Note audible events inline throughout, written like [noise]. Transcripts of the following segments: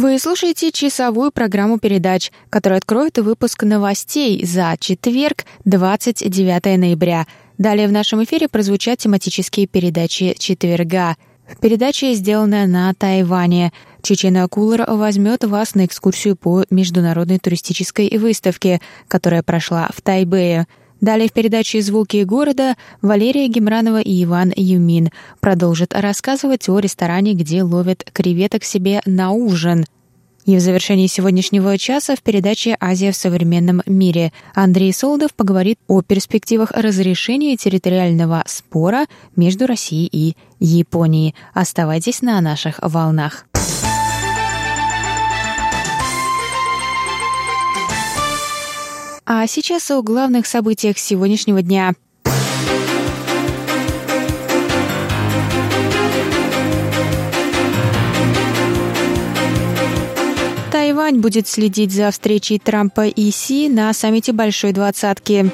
Вы слушаете часовую программу передач, которая откроет выпуск новостей за четверг, 29 ноября. Далее в нашем эфире прозвучат тематические передачи четверга. Передача сделана на Тайване. Чечена Кулер возьмет вас на экскурсию по международной туристической выставке, которая прошла в Тайбэе. Далее в передаче «Звуки города» Валерия Гемранова и Иван Юмин продолжат рассказывать о ресторане, где ловят креветок себе на ужин. И в завершении сегодняшнего часа в передаче «Азия в современном мире» Андрей Солдов поговорит о перспективах разрешения территориального спора между Россией и Японией. Оставайтесь на наших волнах. А сейчас о главных событиях сегодняшнего дня. Тайвань будет следить за встречей Трампа и Си на саммите Большой Двадцатки.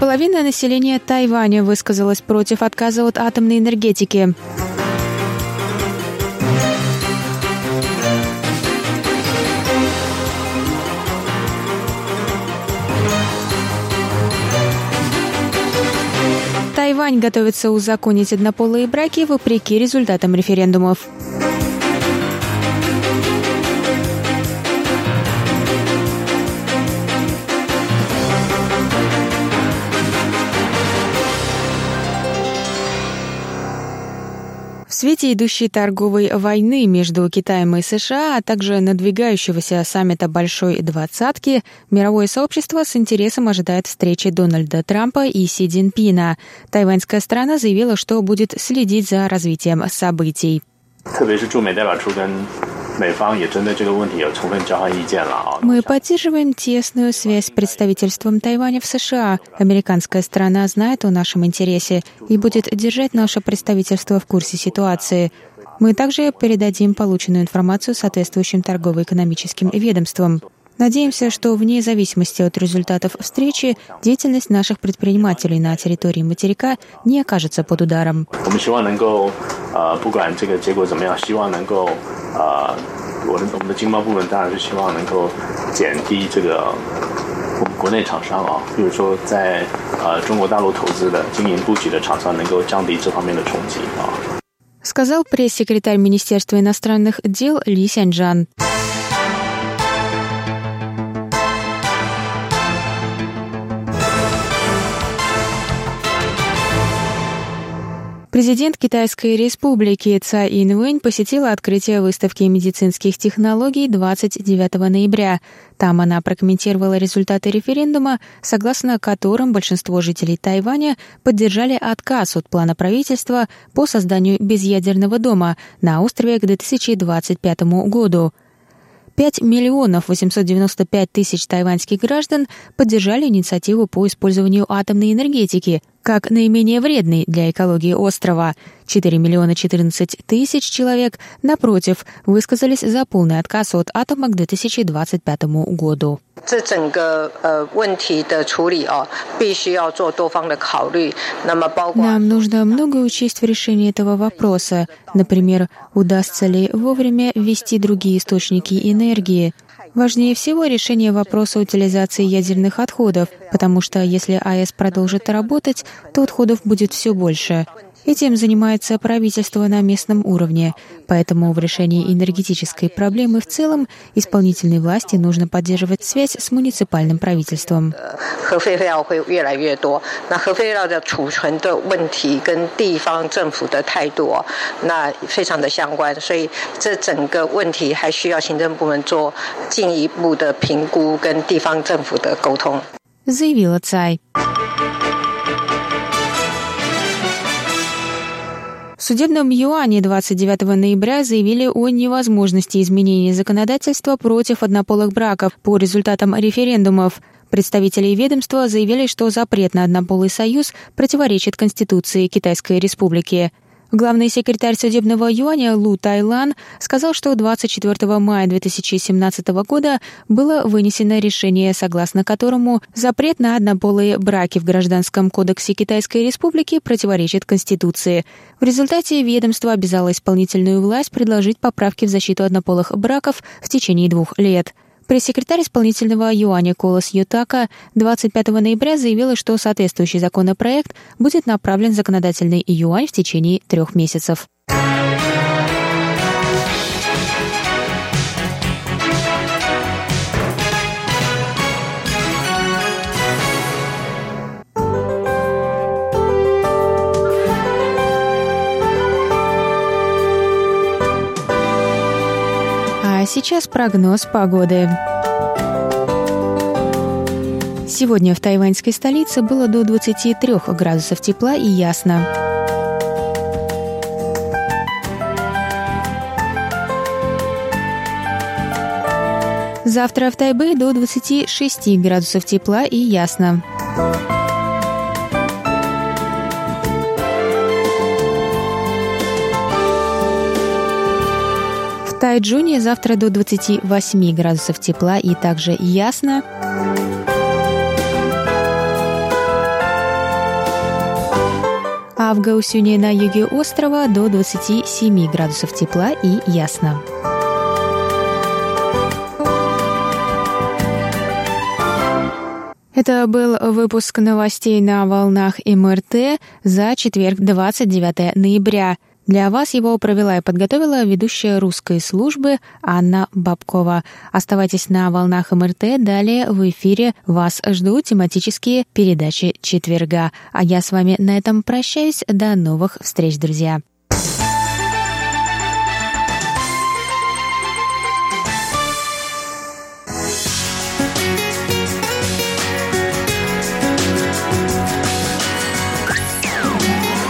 Половина населения Тайваня высказалась против отказа от атомной энергетики. Тайвань готовится узаконить однополые браки вопреки результатам референдумов. свете идущей торговой войны между Китаем и США, а также надвигающегося саммита Большой Двадцатки, мировое сообщество с интересом ожидает встречи Дональда Трампа и Си Цзиньпина. Тайваньская страна заявила, что будет следить за развитием событий. 特别是驻美代表处跟 美方也针对这个问题有充分交换意见了啊。 Мы поддерживаем тесную связь с представительством Тайваня в США. Американская сторона знает о нашем интересе и будет держать наше представительство в курсе ситуации. Мы также передадим полученную информацию соответствующим торгово-экономическим ведомствам. Надеемся, что вне зависимости от результатов встречи деятельность наших предпринимателей на территории материка не окажется под ударом. Сказал пресс-секретарь Министерства иностранных дел Ли Сяньжан. Президент Китайской республики Цай Инвэнь посетила открытие выставки медицинских технологий 29 ноября. Там она прокомментировала результаты референдума, согласно которым большинство жителей Тайваня поддержали отказ от плана правительства по созданию безъядерного дома на острове к 2025 году. 5 миллионов 895 тысяч тайваньских граждан поддержали инициативу по использованию атомной энергетики как наименее вредный для экологии острова. 4 миллиона 14 тысяч человек, напротив, высказались за полный отказ от атома к 2025 году. Нам нужно много учесть в решении этого вопроса. Например, удастся ли вовремя ввести другие источники энергии, Важнее всего решение вопроса утилизации ядерных отходов, потому что если АЭС продолжит работать, то отходов будет все больше. Этим занимается правительство на местном уровне, поэтому в решении энергетической проблемы в целом исполнительной власти нужно поддерживать связь с муниципальным правительством. 核废料会越来越多，那核废料的储存的问题跟地方政府的态度哦，那非常的相关，所以这整个问题还需要行政部门做进一步的评估跟地方政府的沟通。 заявила Цай. Судебном юане 29 ноября заявили о невозможности изменения законодательства против однополых браков по результатам референдумов. Представители ведомства заявили, что запрет на однополый союз противоречит Конституции Китайской Республики. Главный секретарь судебного юаня Лу Тайлан сказал, что 24 мая 2017 года было вынесено решение, согласно которому запрет на однополые браки в Гражданском кодексе Китайской Республики противоречит Конституции. В результате ведомство обязало исполнительную власть предложить поправки в защиту однополых браков в течение двух лет – Пресс-секретарь исполнительного юаня Колос Ютака 25 ноября заявила, что соответствующий законопроект будет направлен в законодательный юань в течение трех месяцев. Сейчас прогноз погоды. Сегодня в тайваньской столице было до 23 градусов тепла и ясно. Завтра в Тайбе до 26 градусов тепла и ясно. Тайджуне завтра до 28 градусов тепла и также ясно. А в Гаусюне на юге острова до 27 градусов тепла и ясно. Это был выпуск новостей на волнах МРТ за четверг, 29 ноября. Для вас его провела и подготовила ведущая русской службы Анна Бабкова. Оставайтесь на волнах МРТ. Далее в эфире вас ждут тематические передачи четверга. А я с вами на этом прощаюсь. До новых встреч, друзья.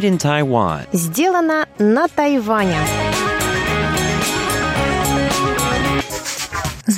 Made in Taiwan. Сделано на Тайване.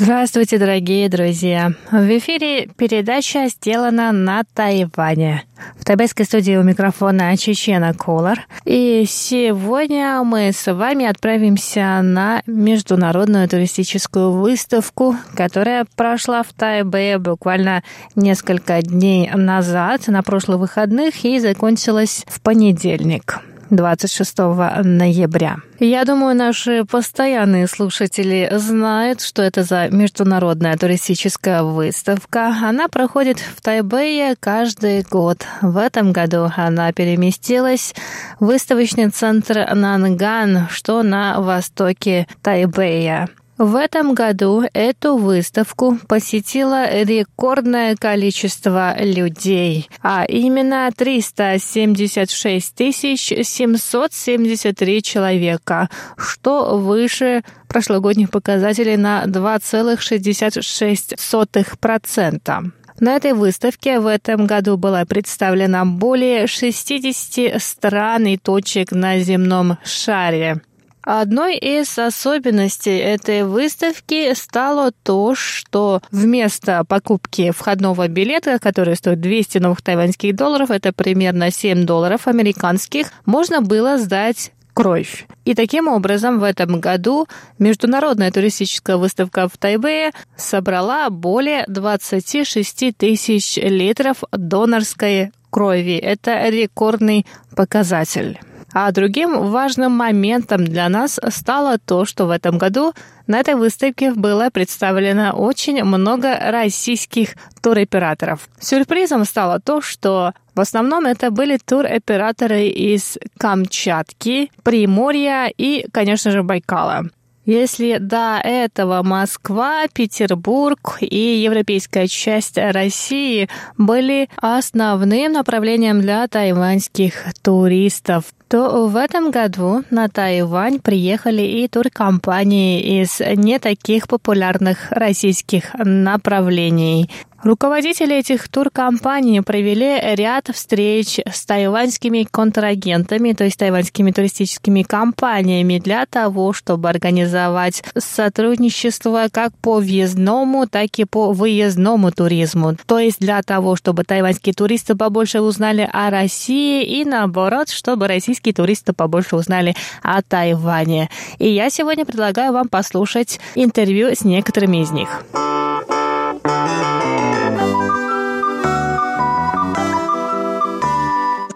Здравствуйте, дорогие друзья! В эфире передача сделана на Тайване. В тайбайской студии у микрофона Чечена Колор. И сегодня мы с вами отправимся на международную туристическую выставку, которая прошла в Тайбе буквально несколько дней назад, на прошлых выходных, и закончилась в понедельник. 26 ноября. Я думаю, наши постоянные слушатели знают, что это за международная туристическая выставка. Она проходит в Тайбэе каждый год. В этом году она переместилась в выставочный центр Нанган, что на востоке Тайбэя. В этом году эту выставку посетило рекордное количество людей, а именно 376 773 человека, что выше прошлогодних показателей на 2,66%. На этой выставке в этом году была представлена более 60 стран и точек на земном шаре. Одной из особенностей этой выставки стало то, что вместо покупки входного билета, который стоит 200 новых тайваньских долларов, это примерно 7 долларов американских, можно было сдать кровь. И таким образом в этом году международная туристическая выставка в Тайбэе собрала более 26 тысяч литров донорской крови. Это рекордный показатель. А другим важным моментом для нас стало то, что в этом году на этой выставке было представлено очень много российских туроператоров. Сюрпризом стало то, что в основном это были туроператоры из Камчатки, Приморья и, конечно же, Байкала. Если до этого Москва, Петербург и европейская часть России были основным направлением для тайваньских туристов, то в этом году на Тайвань приехали и туркомпании из не таких популярных российских направлений. Руководители этих туркомпаний провели ряд встреч с тайваньскими контрагентами, то есть тайваньскими туристическими компаниями, для того, чтобы организовать сотрудничество как по въездному, так и по выездному туризму. То есть для того, чтобы тайваньские туристы побольше узнали о России и наоборот, чтобы российские туристы побольше узнали о Тайване. И я сегодня предлагаю вам послушать интервью с некоторыми из них.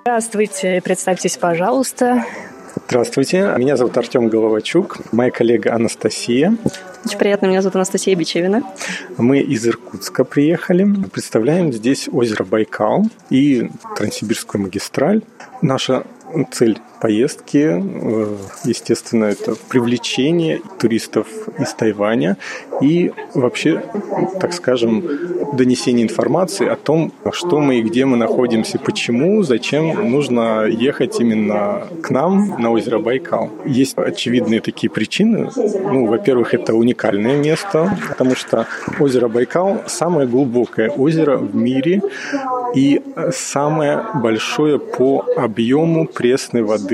Здравствуйте, представьтесь, пожалуйста. Здравствуйте, меня зовут Артем Головачук, моя коллега Анастасия. Очень приятно, меня зовут Анастасия Бичевина. Мы из Иркутска приехали, представляем здесь озеро Байкал и Транссибирскую магистраль. Наша цель поездки, естественно, это привлечение туристов из Тайваня и вообще, так скажем, донесение информации о том, что мы и где мы находимся, почему, зачем нужно ехать именно к нам на озеро Байкал. Есть очевидные такие причины. Ну, во-первых, это уникальное место, потому что озеро Байкал самое глубокое озеро в мире и самое большое по объему пресной воды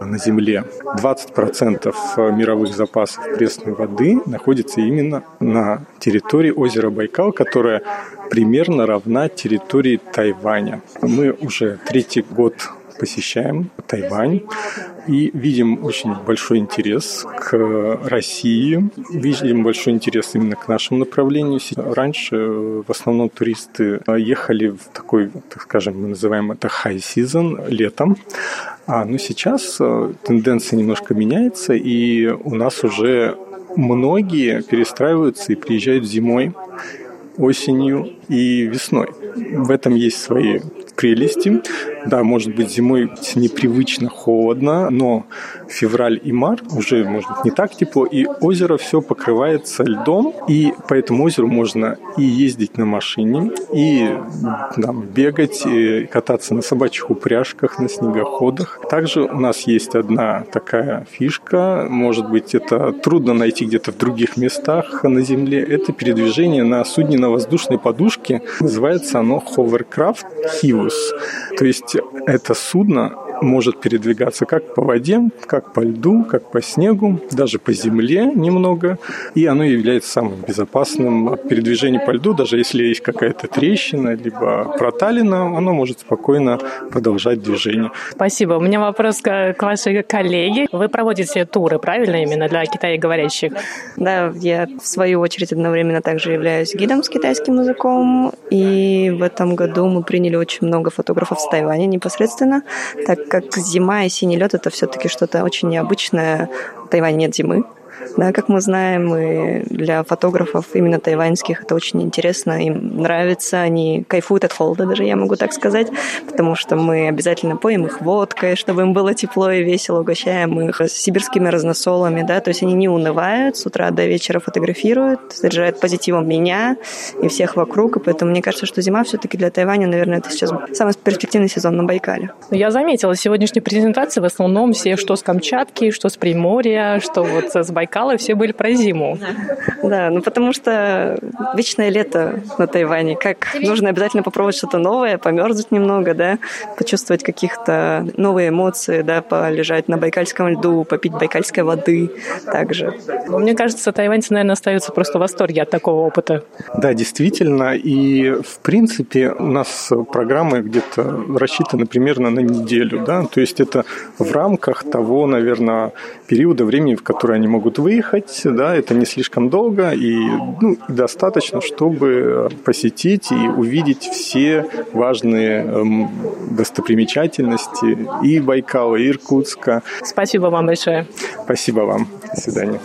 на Земле. 20% мировых запасов пресной воды находится именно на территории озера Байкал, которая примерно равна территории Тайваня. Мы уже третий год посещаем Тайвань и видим очень большой интерес к России, видим большой интерес именно к нашему направлению. Раньше в основном туристы ехали в такой, так скажем, мы называем это high season, летом, а, но сейчас э, тенденция немножко меняется, и у нас уже многие перестраиваются и приезжают зимой, осенью и весной. В этом есть свои прелести. Да, может быть, зимой непривычно холодно, но февраль и март уже, может быть, не так тепло, и озеро все покрывается льдом, и по этому озеру можно и ездить на машине, и там, бегать, и кататься на собачьих упряжках, на снегоходах. Также у нас есть одна такая фишка, может быть, это трудно найти где-то в других местах на Земле, это передвижение на судне на воздушной подушке. Называется оно Hovercraft Hivus. То есть это судно может передвигаться как по воде, как по льду, как по снегу, даже по земле немного. И оно является самым безопасным от передвижения по льду. Даже если есть какая-то трещина, либо проталина, оно может спокойно продолжать движение. Спасибо. У меня вопрос к вашей коллеге. Вы проводите туры, правильно, именно для китайговорящих? Да, я в свою очередь одновременно также являюсь гидом с китайским языком. И в этом году мы приняли очень много фотографов с Тайваня непосредственно, так как зима и синий лед это все-таки что-то очень необычное. В Тайване нет зимы, да, как мы знаем, и для фотографов именно тайваньских это очень интересно, им нравится, они кайфуют от холода, даже я могу так сказать, потому что мы обязательно поем их водкой, чтобы им было тепло и весело, угощаем их сибирскими разносолами, да, то есть они не унывают, с утра до вечера фотографируют, заряжают позитивом меня и всех вокруг, и поэтому мне кажется, что зима все-таки для Тайваня, наверное, это сейчас самый перспективный сезон на Байкале. Я заметила сегодняшней презентации в основном все, что с Камчатки, что с Приморья, что вот с Байкала, Байкала все были про зиму. Да, ну потому что вечное лето на Тайване. Как нужно обязательно попробовать что-то новое, померзнуть немного, да, почувствовать каких-то новые эмоции, да, полежать на байкальском льду, попить байкальской воды также. Мне кажется, тайваньцы, наверное, остаются просто в восторге от такого опыта. Да, действительно. И, в принципе, у нас программы где-то рассчитаны примерно на неделю, да, то есть это в рамках того, наверное, периода времени, в который они могут выехать, да, это не слишком долго и ну, достаточно, чтобы посетить и увидеть все важные эм, достопримечательности и Байкала, и Иркутска. Спасибо вам большое. Спасибо вам. До свидания.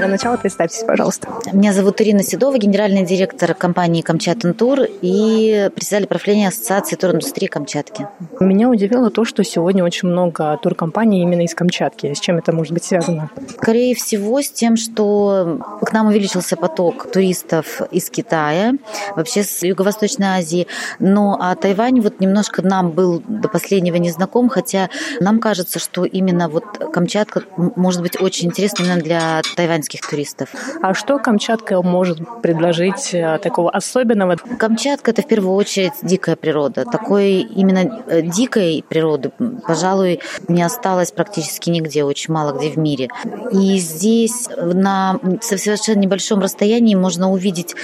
Для начала представьтесь, пожалуйста. Меня зовут Ирина Седова, генеральный директор компании «Камчатан Тур» и председатель правления Ассоциации туриндустрии Камчатки. Меня удивило то, что сегодня очень много туркомпаний именно из Камчатки. С чем это может быть связано? Скорее всего, с тем, что к нам увеличился поток туристов из Китая, вообще с Юго-Восточной Азии. Но а Тайвань вот немножко нам был до последнего не знаком, хотя нам кажется, что именно вот Камчатка может быть очень интересна именно для тайваньских американских туристов. А что Камчатка может предложить э, такого особенного? Камчатка – это в первую очередь дикая природа. Такой именно э, дикой природы, пожалуй, не осталось практически нигде, очень мало где в мире. И здесь на совершенно небольшом расстоянии можно увидеть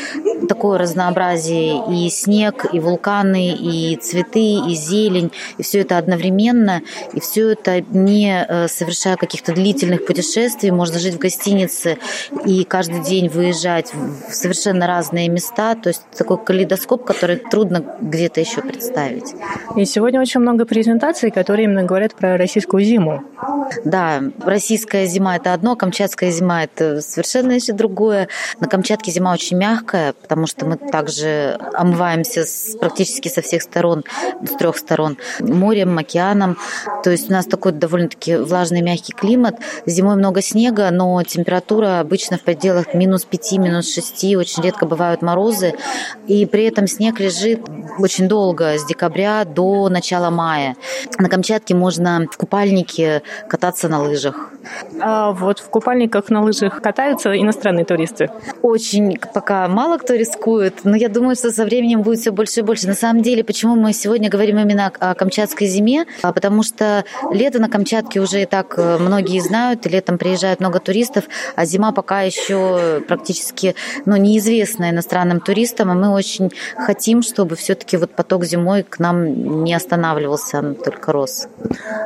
такое разнообразие и снег, и вулканы, и цветы, и зелень, и все это одновременно, и все это не э, совершая каких-то длительных путешествий, можно жить в гостинице и каждый день выезжать в совершенно разные места. То есть такой калейдоскоп, который трудно где-то еще представить. И сегодня очень много презентаций, которые именно говорят про российскую зиму. Да, российская зима – это одно, камчатская зима – это совершенно еще другое. На Камчатке зима очень мягкая, потому что мы также омываемся с, практически со всех сторон, с трех сторон, морем, океаном. То есть у нас такой довольно-таки влажный мягкий климат. Зимой много снега, но температура температура обычно в пределах минус 5, минус 6, очень редко бывают морозы, и при этом снег лежит очень долго, с декабря до начала мая. На Камчатке можно в купальнике кататься на лыжах. А вот в купальниках на лыжах катаются иностранные туристы? Очень пока мало кто рискует, но я думаю, что со временем будет все больше и больше. На самом деле, почему мы сегодня говорим именно о камчатской зиме? А потому что лето на Камчатке уже и так э, многие знают, летом приезжает много туристов, а зима пока еще практически ну, неизвестна иностранным туристам, и мы очень хотим, чтобы все-таки вот поток зимой к нам не останавливался, он только рос.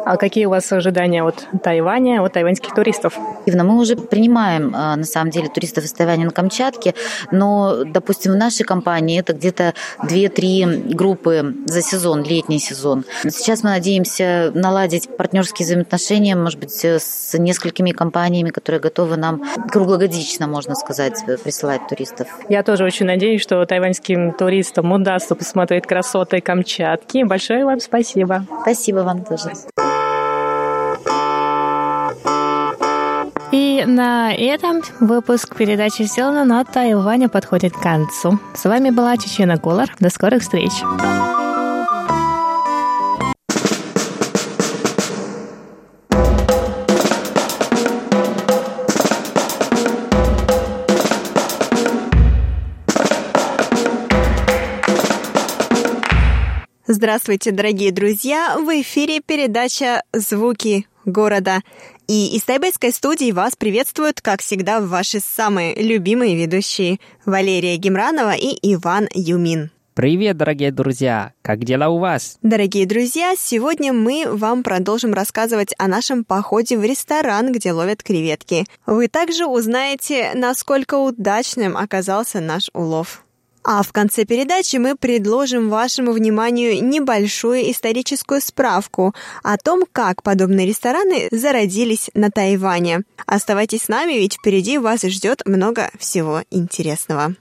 А какие у вас ожидания от Тайваня, от тайваньских туристов? Мы уже принимаем, а, на самом деле, туристов из Тайваня на Камчатке, но, допустим, в нашей компании это где-то 2-3 группы за сезон, летний сезон. Сейчас мы надеемся наладить партнерские взаимоотношения, может быть, с несколькими компаниями, которые готовы нам круглогодично, можно сказать, присылать туристов. Я тоже очень надеюсь, что тайваньским туристам удастся посмотреть красоты Камчатки. Большое вам спасибо. Спасибо вам тоже. И на этом выпуск передачи «Сделано на Тайване» подходит к концу. С вами была Чечена Колор. До скорых встреч! Здравствуйте, дорогие друзья! В эфире передача «Звуки города». И из тайбэйской студии вас приветствуют, как всегда, ваши самые любимые ведущие Валерия Гемранова и Иван Юмин. Привет, дорогие друзья! Как дела у вас? Дорогие друзья, сегодня мы вам продолжим рассказывать о нашем походе в ресторан, где ловят креветки. Вы также узнаете, насколько удачным оказался наш улов. А в конце передачи мы предложим вашему вниманию небольшую историческую справку о том, как подобные рестораны зародились на Тайване. Оставайтесь с нами, ведь впереди вас ждет много всего интересного.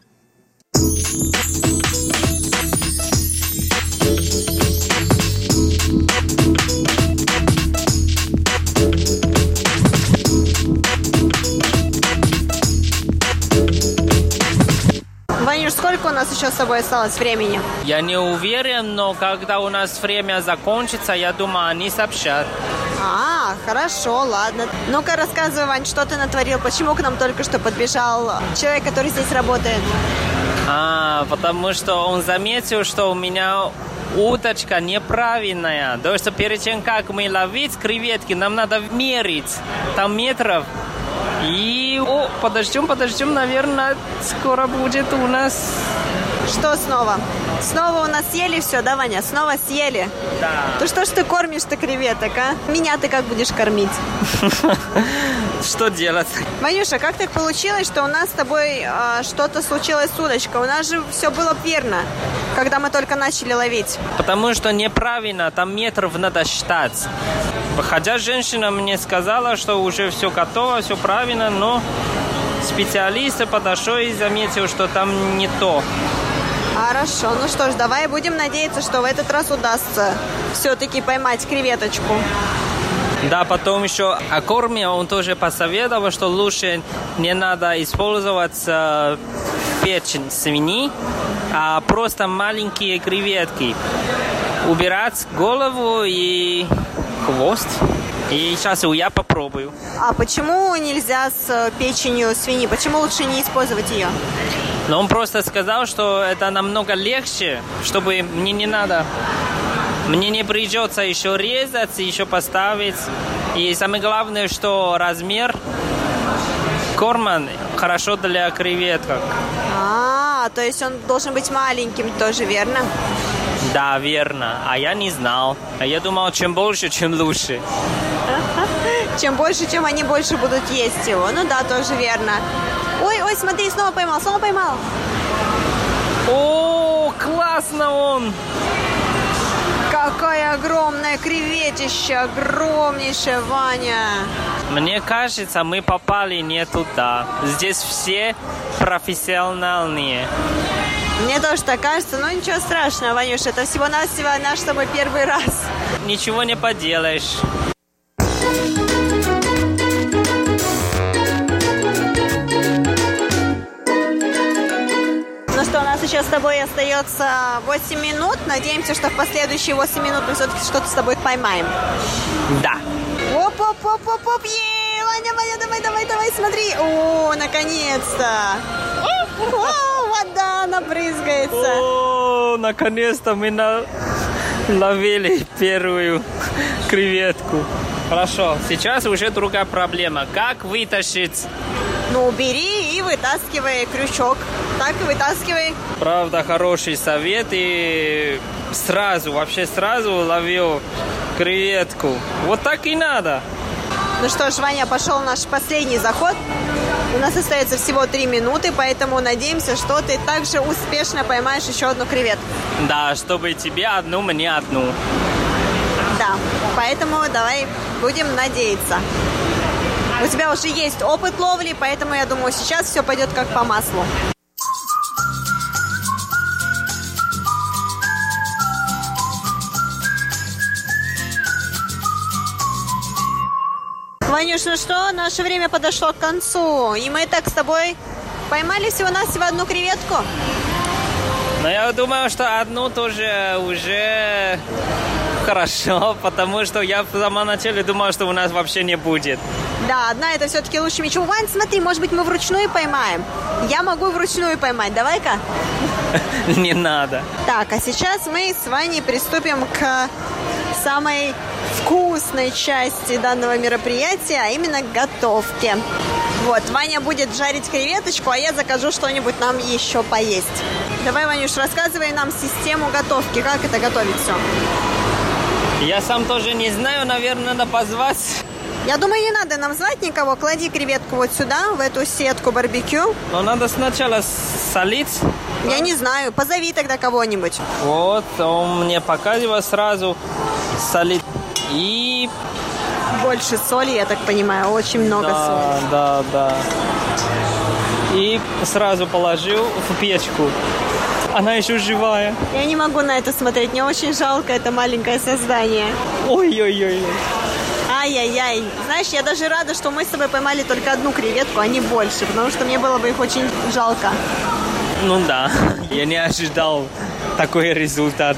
Сколько у нас еще с собой осталось времени? Я не уверен, но когда у нас время закончится, я думаю, они сообщат. А, хорошо, ладно. Ну-ка рассказывай, Вань, что ты натворил? Почему к нам только что подбежал человек, который здесь работает? А, потому что он заметил, что у меня уточка неправильная. То есть перед тем, как мы ловить креветки, нам надо мерить. Там метров и о, подождем, подождем, наверное, скоро будет у нас... Что снова? Снова у нас съели все, да, Ваня? Снова съели? Да. Ну что ж ты кормишь ты креветок, а? Меня ты как будешь кормить? [laughs] Что делать? Ванюша, как так получилось, что у нас с тобой а, что-то случилось с удочкой? У нас же все было верно, когда мы только начали ловить. Потому что неправильно, там метров надо считать. Хотя женщина мне сказала, что уже все готово, все правильно, но специалист подошел и заметил, что там не то. Хорошо, ну что ж, давай будем надеяться, что в этот раз удастся все-таки поймать креветочку. Да, потом еще о корме он тоже посоветовал, что лучше не надо использовать э, печень свиньи, а просто маленькие креветки. Убирать голову и хвост. И сейчас я попробую. А почему нельзя с э, печенью свиньи? Почему лучше не использовать ее? Но он просто сказал, что это намного легче, чтобы мне не надо мне не придется еще резать, еще поставить. И самое главное, что размер корма хорошо для креветок. А, то есть он должен быть маленьким тоже, верно? Да, верно. А я не знал. А я думал, чем больше, чем лучше. [laughs] Чем больше, чем они больше будут есть его. Ну да, тоже верно. Ой, ой, смотри, снова поймал, снова поймал. О, классно он! Какая огромная креветища, огромнейшая, Ваня. Мне кажется, мы попали не туда. Здесь все профессиональные. Мне тоже так кажется, но ничего страшного, Ванюш, это всего-навсего наш с тобой первый раз. Ничего не поделаешь. сейчас с тобой остается 8 минут. Надеемся, что в последующие 8 минут мы все-таки что-то с тобой поймаем. Да. Оп-оп-оп-оп-оп, Ваня, Ваня, давай, давай, давай, смотри. О, наконец-то. О, вода набрызгается. О, наконец-то мы на... ловили первую креветку. Хорошо, сейчас уже другая проблема. Как вытащить? Ну, бери и вытаскивай крючок. Так и вытаскивай. Правда, хороший совет. И сразу, вообще сразу ловил креветку. Вот так и надо. Ну что ж, Ваня, пошел наш последний заход. У нас остается всего три минуты, поэтому надеемся, что ты также успешно поймаешь еще одну креветку. Да, чтобы тебе одну, мне одну. Да, поэтому давай будем надеяться. У тебя уже есть опыт ловли, поэтому я думаю, сейчас все пойдет как по маслу. Ванюш, ну что, наше время подошло к концу, и мы так с тобой поймали всего-навсего одну креветку. Но я думаю, что одну тоже уже хорошо, потому что я в самом начале думал, что у нас вообще не будет. Да, одна это все-таки лучше мячу. Вань, смотри, может быть, мы вручную поймаем. Я могу вручную поймать. Давай-ка. [laughs] Не надо. Так, а сейчас мы с Ваней приступим к самой вкусной части данного мероприятия, а именно готовке. Вот, Ваня будет жарить креветочку, а я закажу что-нибудь нам еще поесть. Давай, Ванюш, рассказывай нам систему готовки, как это готовить все. Я сам тоже не знаю, наверное, надо позвать. Я думаю, не надо нам звать никого. Клади креветку вот сюда, в эту сетку барбекю. Но надо сначала солить. Я не знаю. Позови тогда кого-нибудь. Вот, он мне показывает сразу солить. И... Больше соли, я так понимаю. Очень много да, соли. Да, да. И сразу положил в печку. Она еще живая. Я не могу на это смотреть. Мне очень жалко это маленькое создание. Ой-ой-ой. Ай-яй-яй. Знаешь, я даже рада, что мы с тобой поймали только одну креветку, а не больше, потому что мне было бы их очень жалко. Ну да, я не ожидал такой результат.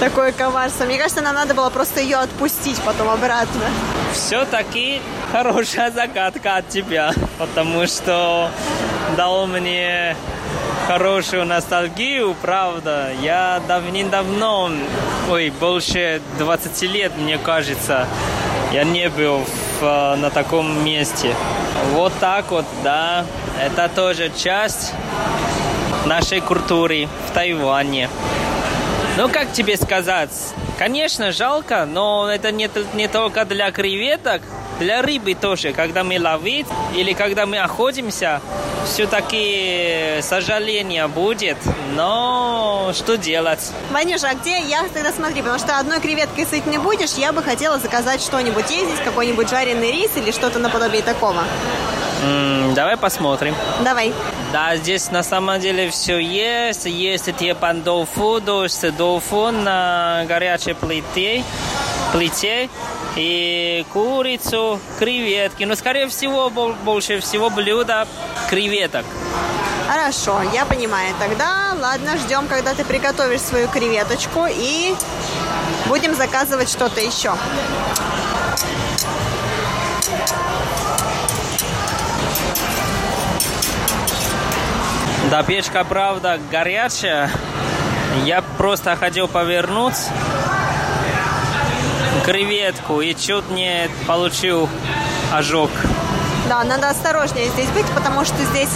Такое коварство. Мне кажется, нам надо было просто ее отпустить потом обратно. Все-таки хорошая загадка от тебя, потому что дал мне хорошую ностальгию, правда. Я давным-давно, ой, больше 20 лет, мне кажется, я не был в, на таком месте. Вот так вот, да. Это тоже часть нашей культуры в Тайване. Ну, как тебе сказать? Конечно, жалко, но это не, не только для креветок, для рыбы тоже. Когда мы ловим или когда мы охотимся, все-таки сожаление будет, но что делать? Ванюша, а где я тогда смотри, потому что одной креветкой сыть не будешь, я бы хотела заказать что-нибудь. Есть какой-нибудь жареный рис или что-то наподобие такого? М, давай посмотрим. Давай. Да, здесь на самом деле все есть. Есть типа дофу, дождь, дофу на горячей плите, плите и курицу, креветки. Но, скорее всего, бол- больше всего блюда креветок. Хорошо, я понимаю. Тогда, ладно, ждем, когда ты приготовишь свою креветочку и будем заказывать что-то еще. Да, печка, правда, горячая. Я просто хотел повернуть креветку и чуть не получил ожог. Да, надо осторожнее здесь быть, потому что здесь,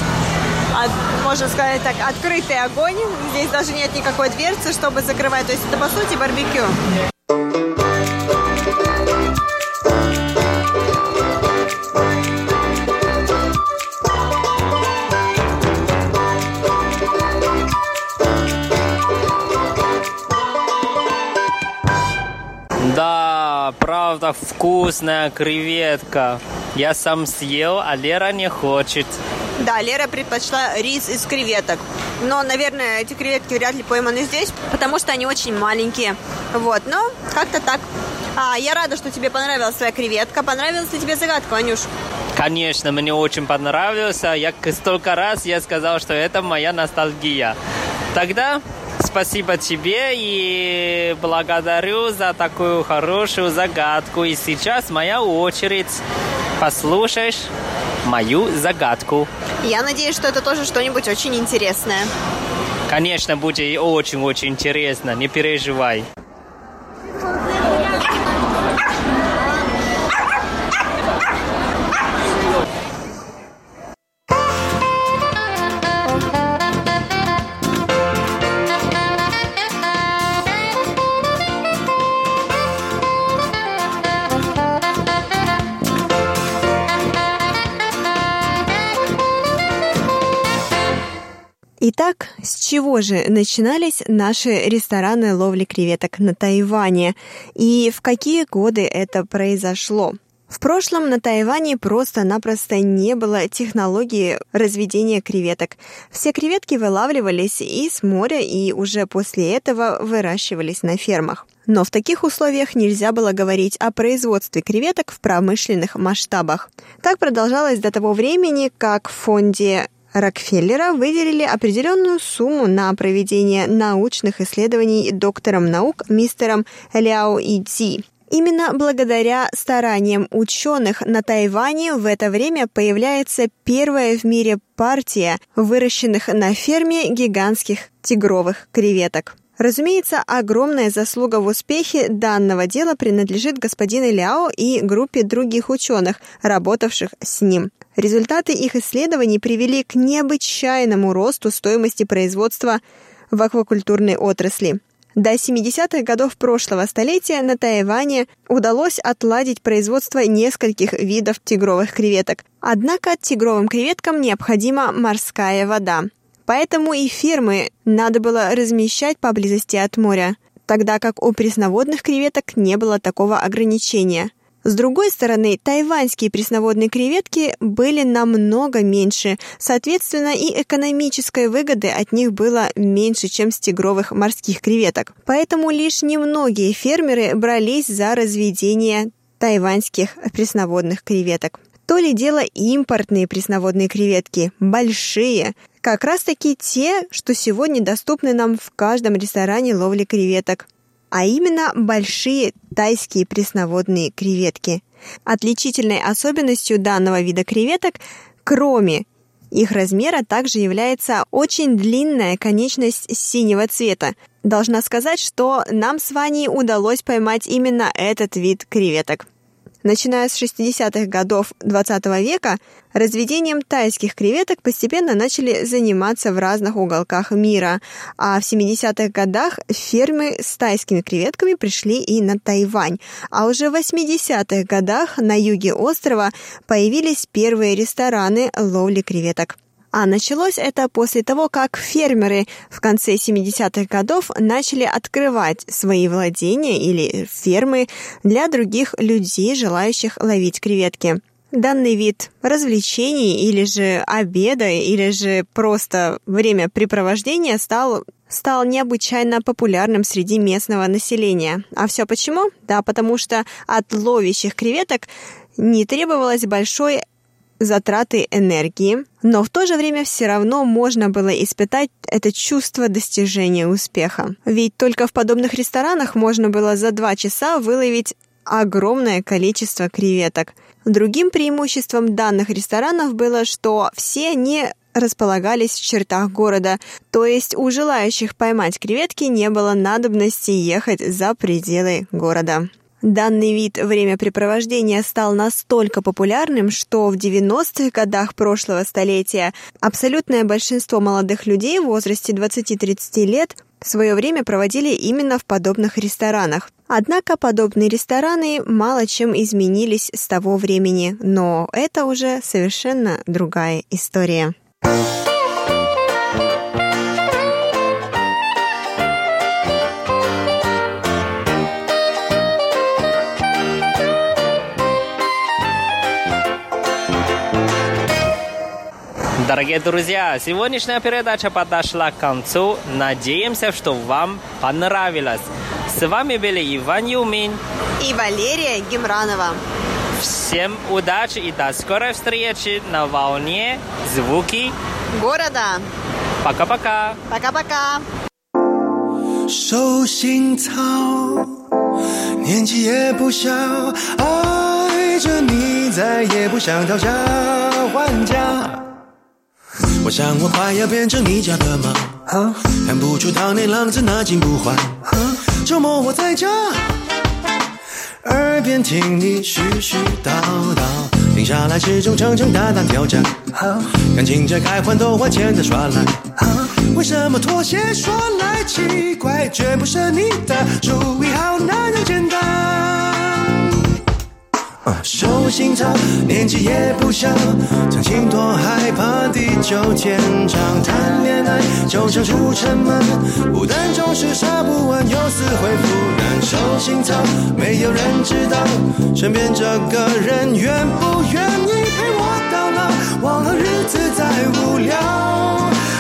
от- можно сказать так, открытый огонь. Здесь даже нет никакой дверцы, чтобы закрывать. То есть это, по сути, барбекю. Да, правда, вкусная креветка. Я сам съел, а Лера не хочет. Да, Лера предпочла рис из креветок. Но, наверное, эти креветки вряд ли пойманы здесь, потому что они очень маленькие. Вот, но как-то так. А, я рада, что тебе понравилась твоя креветка. Понравилась ли тебе загадка, Ванюш? Конечно, мне очень понравился. Я столько раз я сказал, что это моя ностальгия. Тогда спасибо тебе и благодарю за такую хорошую загадку. И сейчас моя очередь. Послушаешь мою загадку. Я надеюсь, что это тоже что-нибудь очень интересное. Конечно, будет очень-очень интересно, не переживай. Итак, с чего же начинались наши рестораны ловли креветок на Тайване и в какие годы это произошло? В прошлом на Тайване просто-напросто не было технологии разведения креветок. Все креветки вылавливались из моря и уже после этого выращивались на фермах. Но в таких условиях нельзя было говорить о производстве креветок в промышленных масштабах. Так продолжалось до того времени, как в фонде Рокфеллера выделили определенную сумму на проведение научных исследований доктором наук мистером Ляо Идзи. Именно благодаря стараниям ученых на Тайване в это время появляется первая в мире партия выращенных на ферме гигантских тигровых креветок. Разумеется, огромная заслуга в успехе данного дела принадлежит господину Ляо и группе других ученых, работавших с ним. Результаты их исследований привели к необычайному росту стоимости производства в аквакультурной отрасли. До 70-х годов прошлого столетия на Тайване удалось отладить производство нескольких видов тигровых креветок. Однако тигровым креветкам необходима морская вода. Поэтому и фермы надо было размещать поблизости от моря, тогда как у пресноводных креветок не было такого ограничения. С другой стороны, тайваньские пресноводные креветки были намного меньше, соответственно, и экономической выгоды от них было меньше, чем с тигровых морских креветок. Поэтому лишь немногие фермеры брались за разведение тайваньских пресноводных креветок. То ли дело импортные пресноводные креветки, большие, как раз таки те, что сегодня доступны нам в каждом ресторане ловли креветок а именно большие тайские пресноводные креветки. Отличительной особенностью данного вида креветок, кроме их размера, также является очень длинная конечность синего цвета. Должна сказать, что нам с Ваней удалось поймать именно этот вид креветок. Начиная с 60-х годов 20 века, разведением тайских креветок постепенно начали заниматься в разных уголках мира, а в 70-х годах фермы с тайскими креветками пришли и на Тайвань, а уже в 80-х годах на юге острова появились первые рестораны ловли креветок. А началось это после того, как фермеры в конце 70-х годов начали открывать свои владения или фермы для других людей, желающих ловить креветки. Данный вид развлечений или же обеда, или же просто времяпрепровождения стал стал необычайно популярным среди местного населения. А все почему? Да, потому что от ловящих креветок не требовалось большой затраты энергии, но в то же время все равно можно было испытать это чувство достижения успеха. Ведь только в подобных ресторанах можно было за два часа выловить огромное количество креветок. Другим преимуществом данных ресторанов было, что все они располагались в чертах города, то есть у желающих поймать креветки не было надобности ехать за пределы города. Данный вид времяпрепровождения стал настолько популярным, что в 90-х годах прошлого столетия абсолютное большинство молодых людей в возрасте 20-30 лет в свое время проводили именно в подобных ресторанах. Однако подобные рестораны мало чем изменились с того времени, но это уже совершенно другая история. Дорогие друзья, сегодняшняя передача подошла к концу. Надеемся, что вам понравилось. С вами были Иван Юмин и Валерия Гемранова. Всем удачи и до скорой встречи на волне звуки города. Пока-пока. Пока-пока. 手心草，年纪也不小，爱着你，再也不想讨价还价。 我想我快要变成你家的猫，看不出当年浪子那金不换。周末我在家，耳边听你絮絮叨叨，停下来始终诚诚大大挑战。感情这该换都换钱的耍赖，为什么妥协说来奇怪，绝不是你的主意好难又简单。手心草，年纪也不小，曾经多害怕地久天长。谈恋爱就像出城门，孤单总是杀不完，又死灰复燃。手心草，没有人知道身边这个人愿不愿意陪我到老。忘了日子再无聊，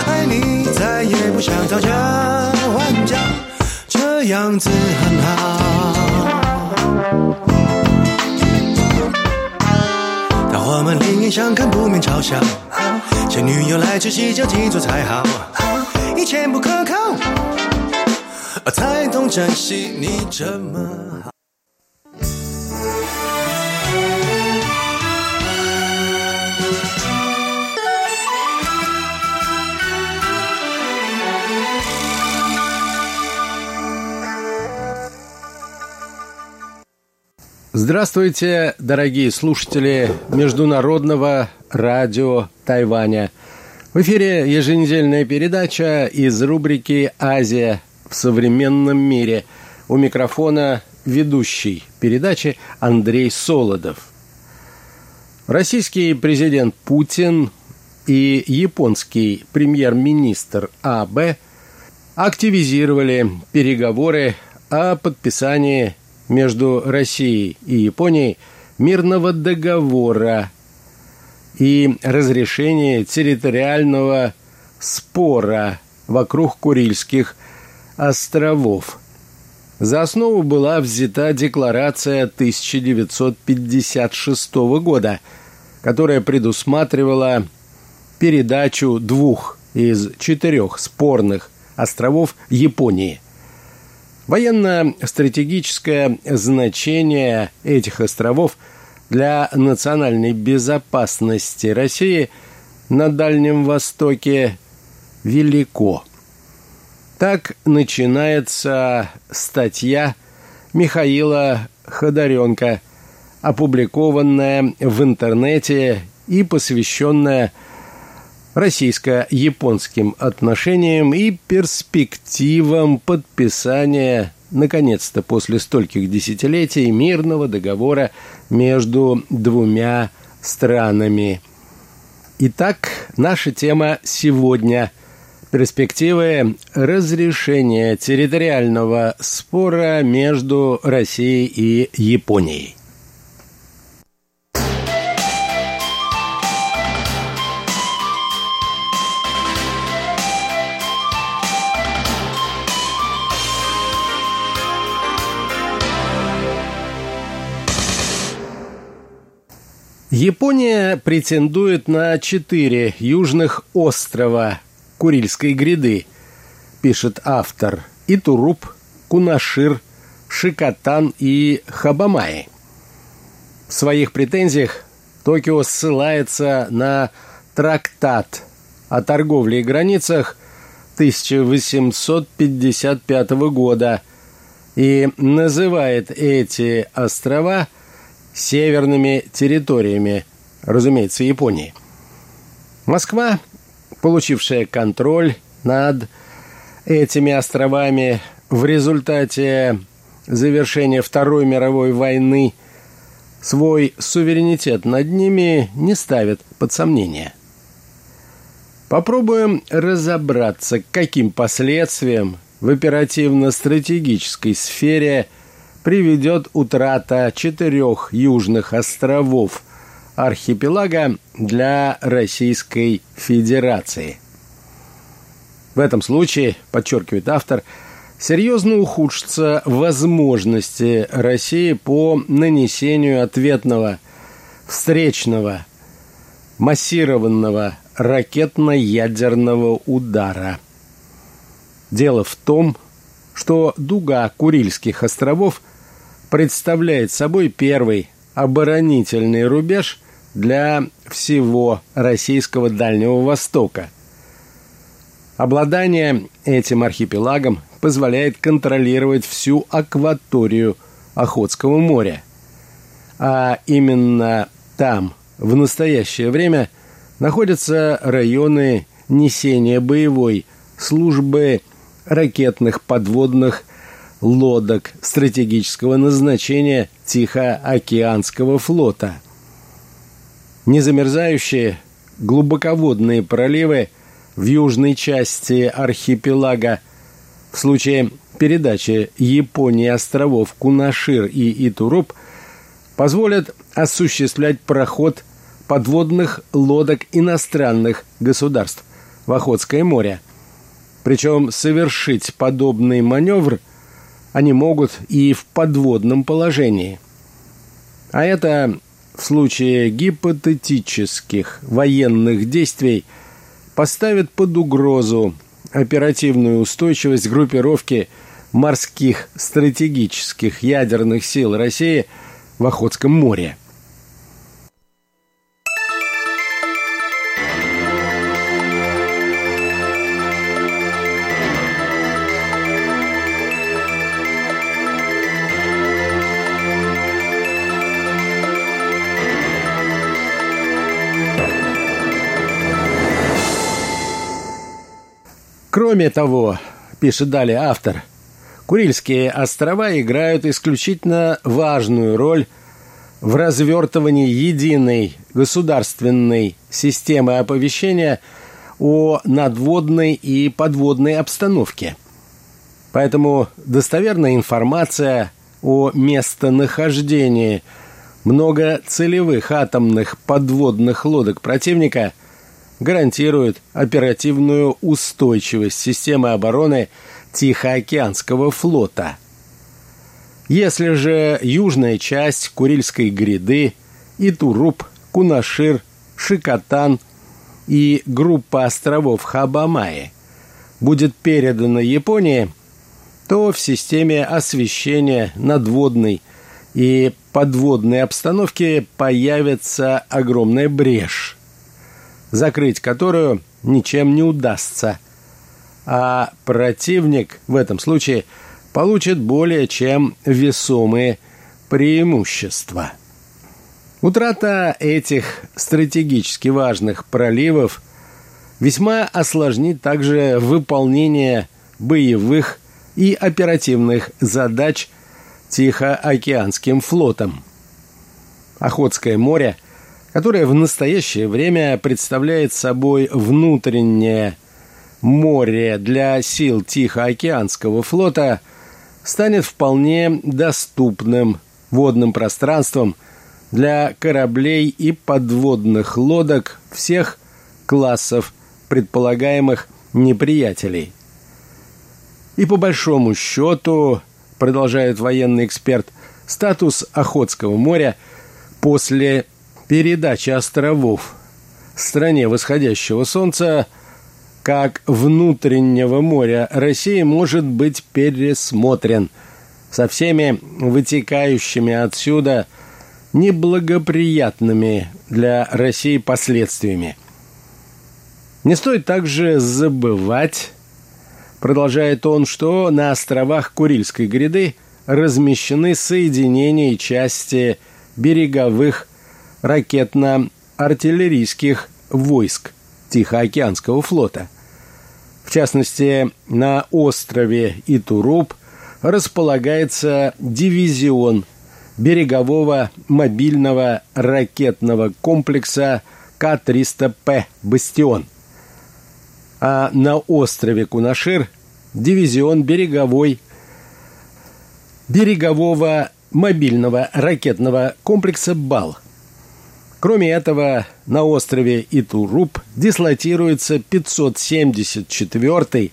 爱你再也不想讨价还价，这样子很好。我们另眼相看，不免嘲笑。前女友来吃喜酒，几桌才好。以前不可靠，才懂珍惜你这么好。Здравствуйте, дорогие слушатели Международного радио Тайваня. В эфире еженедельная передача из рубрики «Азия в современном мире». У микрофона ведущий передачи Андрей Солодов. Российский президент Путин и японский премьер-министр АБ активизировали переговоры о подписании между Россией и Японией мирного договора и разрешения территориального спора вокруг Курильских островов. За основу была взята декларация 1956 года, которая предусматривала передачу двух из четырех спорных островов Японии – Военно-стратегическое значение этих островов для национальной безопасности России на Дальнем Востоке велико. Так начинается статья Михаила Ходоренко опубликованная в интернете и посвященная российско-японским отношениям и перспективам подписания, наконец-то после стольких десятилетий, мирного договора между двумя странами. Итак, наша тема сегодня – перспективы разрешения территориального спора между Россией и Японией. Япония претендует на четыре южных острова Курильской гряды, пишет автор, и Кунашир, Шикотан и Хабамай. В своих претензиях Токио ссылается на трактат о торговле и границах 1855 года и называет эти острова – северными территориями, разумеется, Японии. Москва, получившая контроль над этими островами в результате завершения Второй мировой войны, свой суверенитет над ними не ставит под сомнение. Попробуем разобраться, каким последствиям в оперативно-стратегической сфере – приведет утрата четырех южных островов архипелага для Российской Федерации. В этом случае, подчеркивает автор, серьезно ухудшатся возможности России по нанесению ответного, встречного, массированного ракетно-ядерного удара. Дело в том, что дуга Курильских островов – представляет собой первый оборонительный рубеж для всего российского Дальнего Востока. Обладание этим архипелагом позволяет контролировать всю акваторию Охотского моря. А именно там в настоящее время находятся районы несения боевой службы ракетных подводных лодок стратегического назначения Тихоокеанского флота. Незамерзающие глубоководные проливы в южной части архипелага в случае передачи Японии островов Кунашир и Итуруп позволят осуществлять проход подводных лодок иностранных государств в Охотское море. Причем совершить подобный маневр – они могут и в подводном положении. А это в случае гипотетических военных действий поставит под угрозу оперативную устойчивость группировки морских стратегических ядерных сил России в Охотском море. Кроме того, пишет далее автор, Курильские острова играют исключительно важную роль в развертывании единой государственной системы оповещения о надводной и подводной обстановке. Поэтому достоверная информация о местонахождении многоцелевых атомных подводных лодок противника гарантирует оперативную устойчивость системы обороны Тихоокеанского флота. Если же южная часть Курильской гряды, Итуруп, Кунашир, Шикотан и группа островов Хабамаи будет передана Японии, то в системе освещения надводной и подводной обстановки появится огромная брешь – закрыть которую ничем не удастся. А противник в этом случае получит более чем весомые преимущества. Утрата этих стратегически важных проливов весьма осложнит также выполнение боевых и оперативных задач Тихоокеанским флотом. Охотское море, которое в настоящее время представляет собой внутреннее море для сил Тихоокеанского флота, станет вполне доступным водным пространством для кораблей и подводных лодок всех классов предполагаемых неприятелей. И по большому счету, продолжает военный эксперт, статус Охотского моря после передачи островов стране восходящего солнца как внутреннего моря России может быть пересмотрен со всеми вытекающими отсюда неблагоприятными для России последствиями. Не стоит также забывать Продолжает он, что на островах Курильской гряды размещены соединения и части береговых ракетно-артиллерийских войск Тихоокеанского флота. В частности, на острове Итуруп располагается дивизион берегового мобильного ракетного комплекса К-300П «Бастион», а на острове Кунашир дивизион береговой берегового мобильного ракетного комплекса «Бал». Кроме этого, на острове Итуруп дислотируется 574-й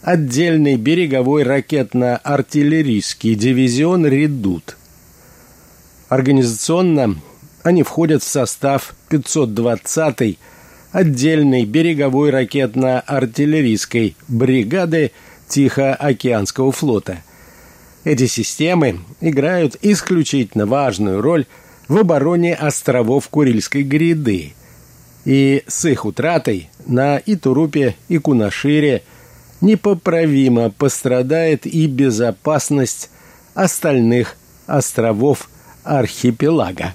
отдельный береговой ракетно-артиллерийский дивизион «Редут». Организационно они входят в состав 520-й отдельной береговой ракетно-артиллерийской бригады Тихоокеанского флота. Эти системы играют исключительно важную роль в обороне островов Курильской гряды, и с их утратой на Итурупе и Кунашире непоправимо пострадает и безопасность остальных островов архипелага.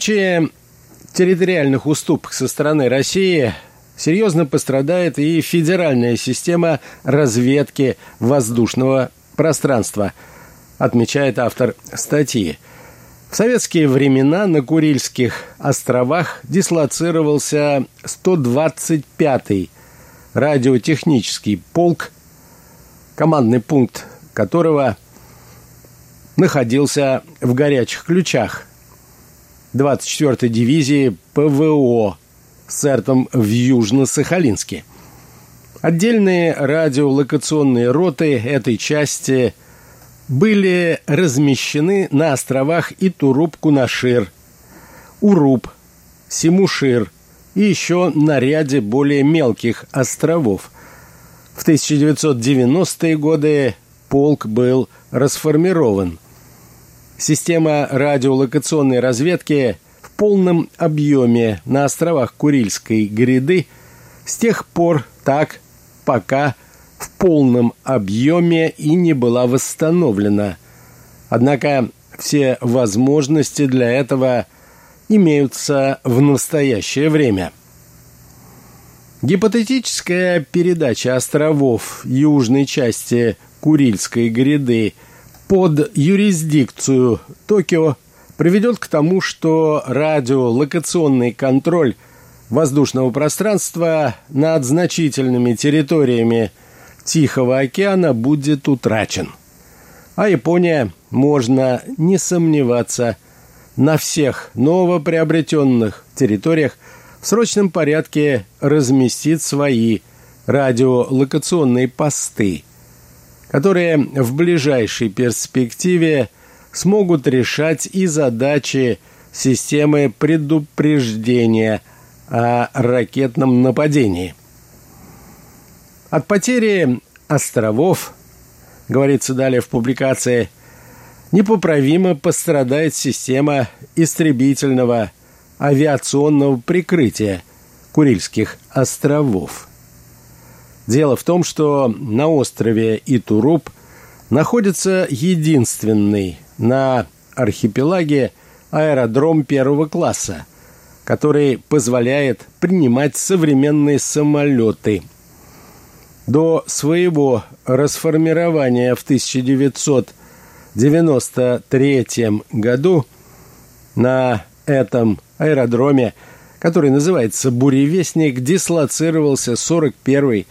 Случае территориальных уступок со стороны России серьезно пострадает и федеральная система разведки воздушного пространства, отмечает автор статьи. В советские времена на Курильских островах дислоцировался 125-й радиотехнический полк, командный пункт которого находился в горячих ключах – 24-й дивизии ПВО с церквом в Южно-Сахалинске. Отдельные радиолокационные роты этой части были размещены на островах Итуруп-Кунашир, Уруп, Симушир и еще на ряде более мелких островов. В 1990-е годы полк был расформирован – Система радиолокационной разведки в полном объеме на островах Курильской гряды с тех пор так, пока в полном объеме и не была восстановлена. Однако все возможности для этого имеются в настоящее время. Гипотетическая передача островов южной части Курильской гряды – под юрисдикцию Токио приведет к тому, что радиолокационный контроль воздушного пространства над значительными территориями Тихого океана будет утрачен. А Япония, можно не сомневаться, на всех новоприобретенных территориях в срочном порядке разместит свои радиолокационные посты – которые в ближайшей перспективе смогут решать и задачи системы предупреждения о ракетном нападении. От потери островов, говорится далее в публикации, непоправимо пострадает система истребительного авиационного прикрытия Курильских островов. Дело в том, что на острове Итуруп находится единственный на архипелаге аэродром первого класса, который позволяет принимать современные самолеты. До своего расформирования в 1993 году на этом аэродроме, который называется «Буревестник», дислоцировался 41-й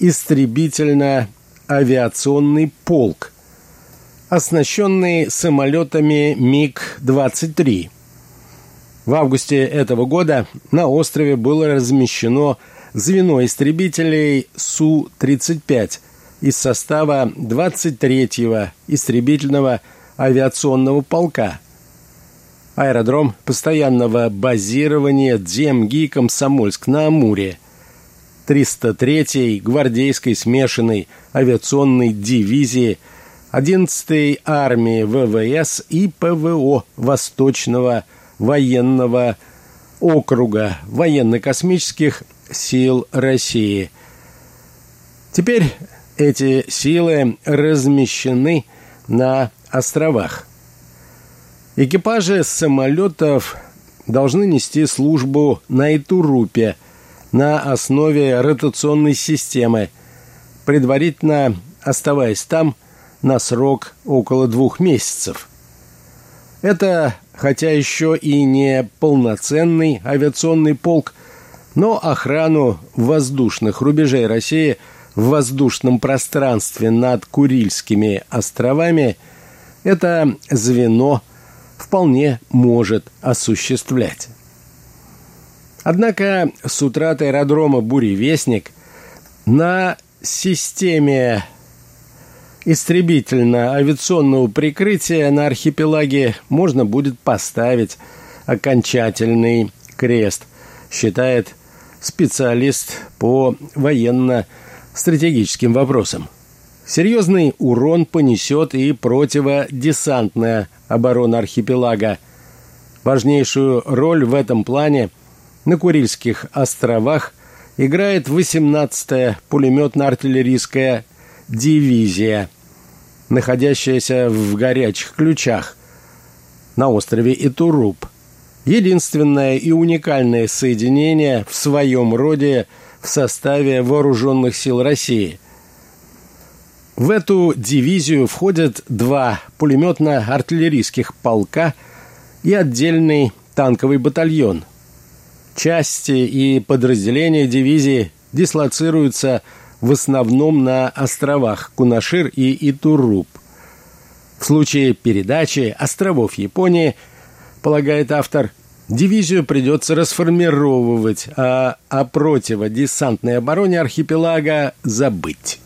истребительно-авиационный полк, оснащенный самолетами МиГ-23. В августе этого года на острове было размещено звено истребителей Су-35 из состава 23-го истребительного авиационного полка. Аэродром постоянного базирования Дземги Комсомольск на Амуре – 303-й гвардейской смешанной авиационной дивизии 11-й армии ВВС и ПВО Восточного военного округа военно-космических сил России. Теперь эти силы размещены на островах. Экипажи самолетов должны нести службу на Итурупе – на основе ротационной системы, предварительно оставаясь там на срок около двух месяцев. Это, хотя еще и не полноценный авиационный полк, но охрану воздушных рубежей России в воздушном пространстве над Курильскими островами это звено вполне может осуществлять. Однако с утратой аэродрома «Буревестник» на системе истребительно-авиационного прикрытия на архипелаге можно будет поставить окончательный крест, считает специалист по военно-стратегическим вопросам. Серьезный урон понесет и противодесантная оборона архипелага. Важнейшую роль в этом плане на Курильских островах играет 18-я пулеметно-артиллерийская дивизия, находящаяся в горячих ключах на острове Итуруп. Единственное и уникальное соединение в своем роде в составе вооруженных сил России. В эту дивизию входят два пулеметно-артиллерийских полка и отдельный танковый батальон – части и подразделения дивизии дислоцируются в основном на островах Кунашир и Итуруп. В случае передачи островов Японии, полагает автор, дивизию придется расформировывать, а о противодесантной обороне архипелага забыть.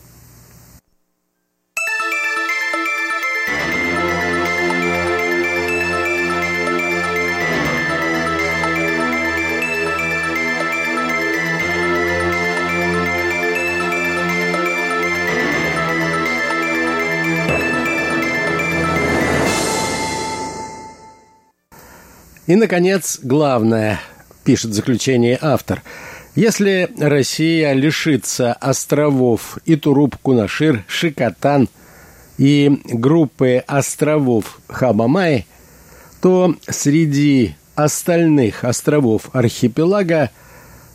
И, наконец, главное, пишет заключение автор. Если Россия лишится островов Итуруп-Кунашир, Шикотан и группы островов Хабамай, то среди остальных островов архипелага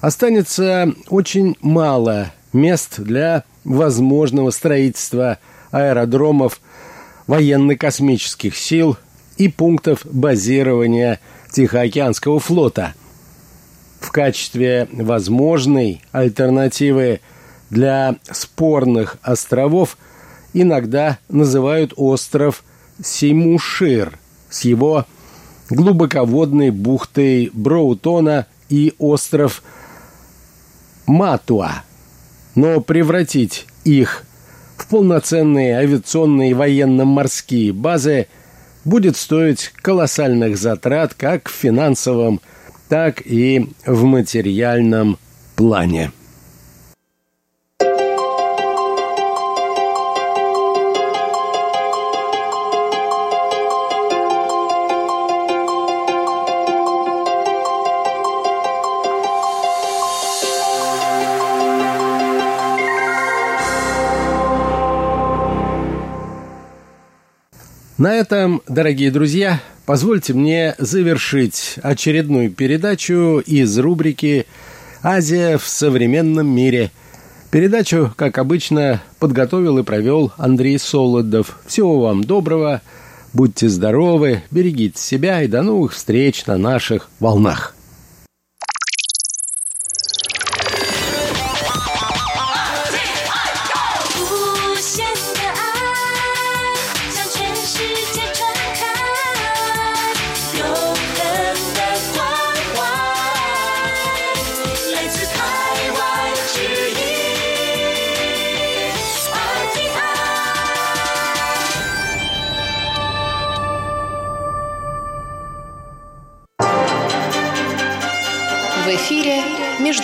останется очень мало мест для возможного строительства аэродромов военно-космических сил и пунктов базирования Тихоокеанского флота. В качестве возможной альтернативы для спорных островов иногда называют остров Симушир с его глубоководной бухтой Броутона и остров Матуа. Но превратить их в полноценные авиационные военно-морские базы будет стоить колоссальных затрат как в финансовом, так и в материальном плане. На этом, дорогие друзья, позвольте мне завершить очередную передачу из рубрики «Азия в современном мире». Передачу, как обычно, подготовил и провел Андрей Солодов. Всего вам доброго, будьте здоровы, берегите себя и до новых встреч на наших волнах.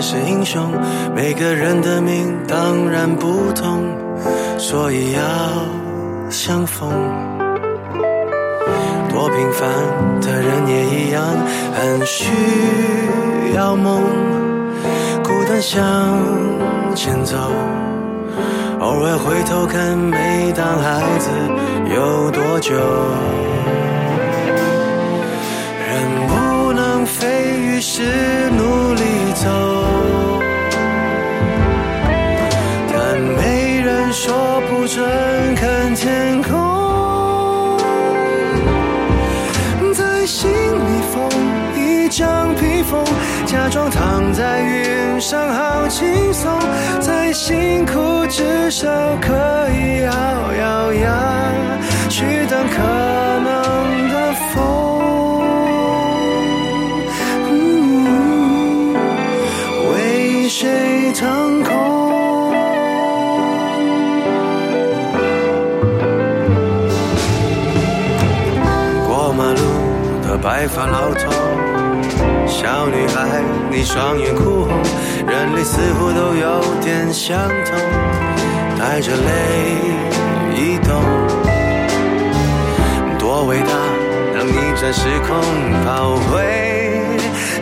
是英雄。每个人的命当然不同，所以要相逢。多平凡的人也一样，很需要梦。孤单向前走，偶尔回头看，每当孩子有多久。人不能飞于是努力走，说不准看天空。在心里缝一张披风，假装躺在云上好轻松。再辛苦，至少可以咬咬牙去等可能的风。为谁腾空？白发老头，小女孩，你双眼哭红，人类似乎都有点相同，带着泪移动，多伟大！让逆转时空，跑回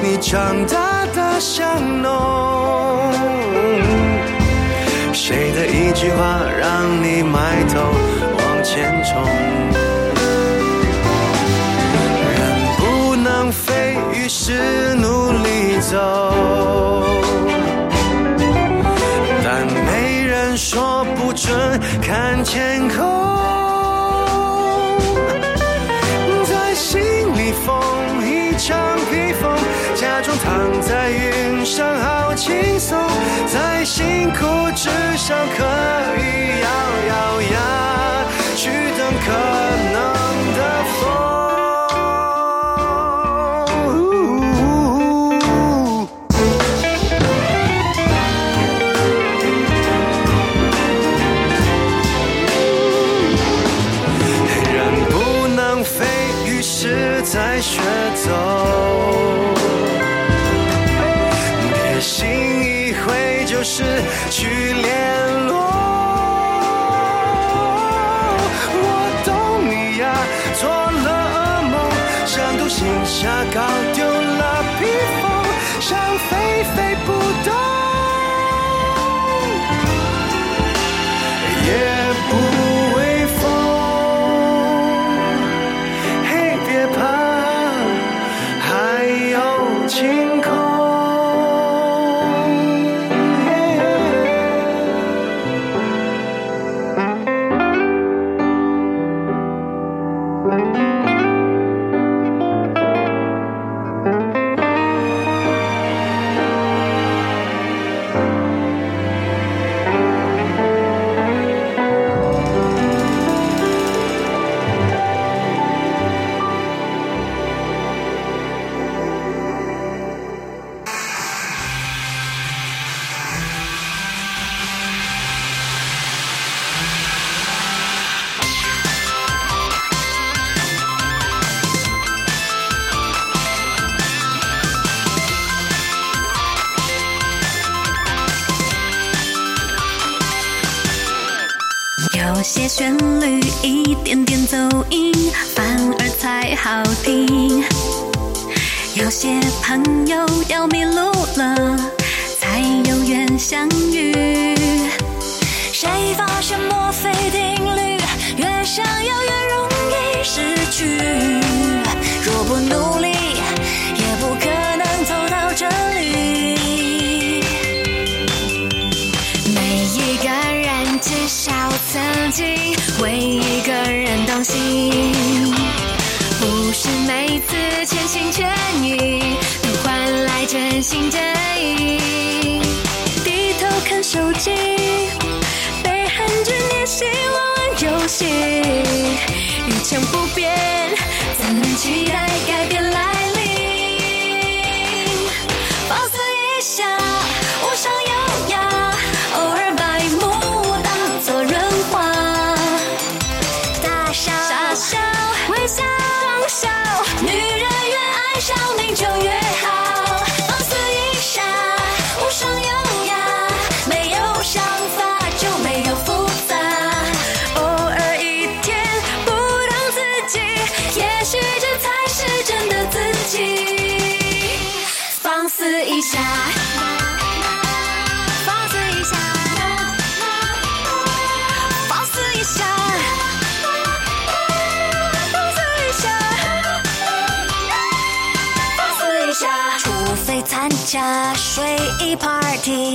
你长大的香浓。谁的一句话让你埋头往前冲？是努力走。但没人说不准看天空，在心里缝一张披风，假装躺在云上好轻松。再辛苦，至少可以咬咬牙去等可能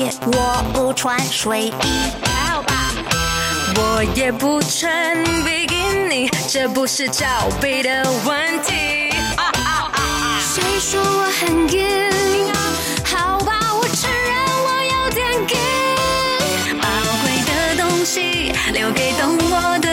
我不穿睡衣，好吧？我也不穿比基尼，这不是罩背的问题。谁说我很硬？好吧，我承认我有点硬。宝贵的东西留给懂我的。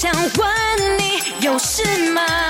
想问你有事吗？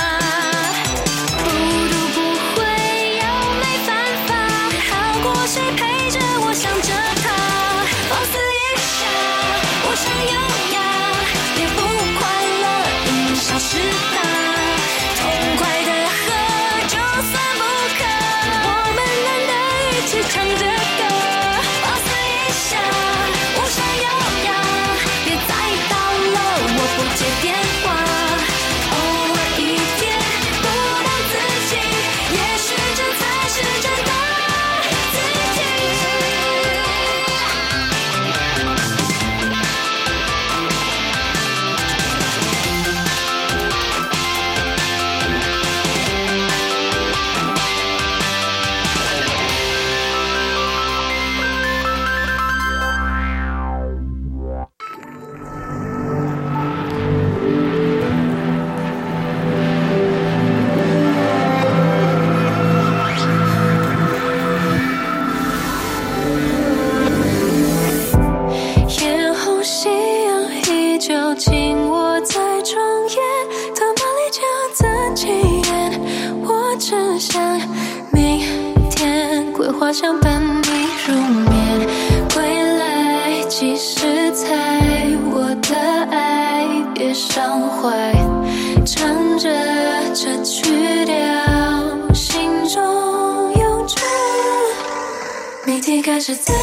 just